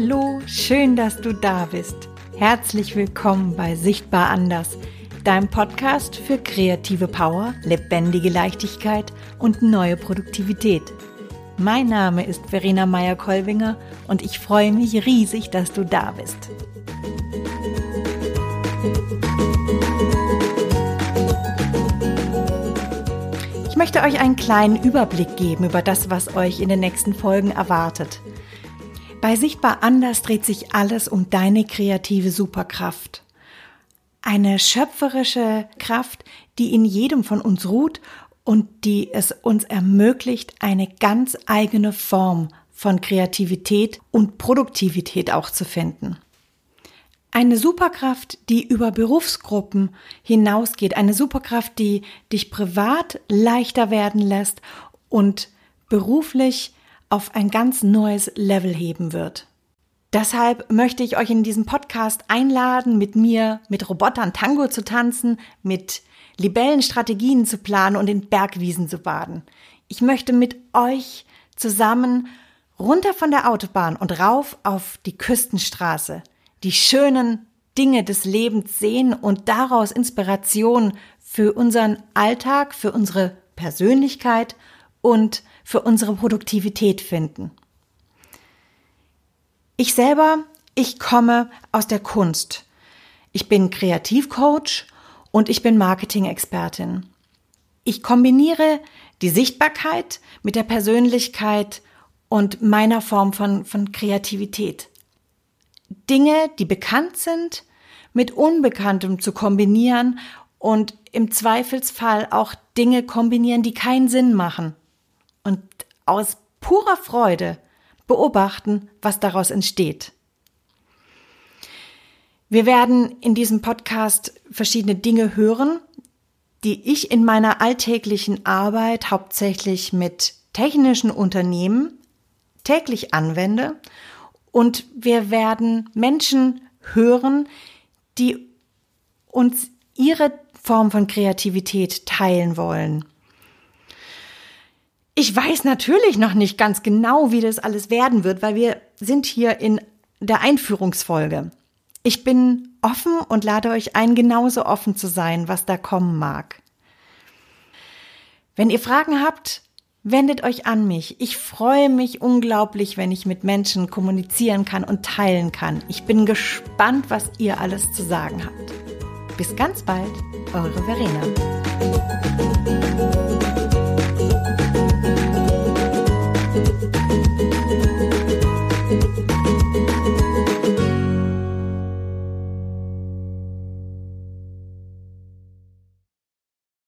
Hallo, schön, dass du da bist. Herzlich willkommen bei Sichtbar Anders, deinem Podcast für kreative Power, lebendige Leichtigkeit und neue Produktivität. Mein Name ist Verena Meyer-Kolbinger und ich freue mich riesig, dass du da bist. Ich möchte euch einen kleinen Überblick geben über das, was euch in den nächsten Folgen erwartet. Bei Sichtbar anders dreht sich alles um deine kreative Superkraft. Eine schöpferische Kraft, die in jedem von uns ruht und die es uns ermöglicht, eine ganz eigene Form von Kreativität und Produktivität auch zu finden. Eine Superkraft, die über Berufsgruppen hinausgeht, eine Superkraft, die dich privat leichter werden lässt und beruflich auf ein ganz neues Level heben wird. Deshalb möchte ich euch in diesem Podcast einladen, mit mir mit Robotern Tango zu tanzen, mit Libellenstrategien zu planen und in Bergwiesen zu baden. Ich möchte mit euch zusammen runter von der Autobahn und rauf auf die Küstenstraße, die schönen Dinge des Lebens sehen und daraus Inspiration für unseren Alltag, für unsere Persönlichkeit und für unsere Produktivität finden. Ich selber, ich komme aus der Kunst. Ich bin Kreativcoach und ich bin Marketing-Expertin. Ich kombiniere die Sichtbarkeit mit der Persönlichkeit und meiner Form von, von Kreativität. Dinge, die bekannt sind, mit Unbekanntem zu kombinieren und im Zweifelsfall auch Dinge kombinieren, die keinen Sinn machen und aus purer Freude beobachten, was daraus entsteht. Wir werden in diesem Podcast verschiedene Dinge hören, die ich in meiner alltäglichen Arbeit hauptsächlich mit technischen Unternehmen täglich anwende und wir werden Menschen hören, die uns ihre Form von Kreativität teilen wollen. Ich weiß natürlich noch nicht ganz genau, wie das alles werden wird, weil wir sind hier in der Einführungsfolge. Ich bin offen und lade euch ein, genauso offen zu sein, was da kommen mag. Wenn ihr Fragen habt, wendet euch an mich. Ich freue mich unglaublich, wenn ich mit Menschen kommunizieren kann und teilen kann. Ich bin gespannt, was ihr alles zu sagen habt. Bis ganz bald, eure Verena.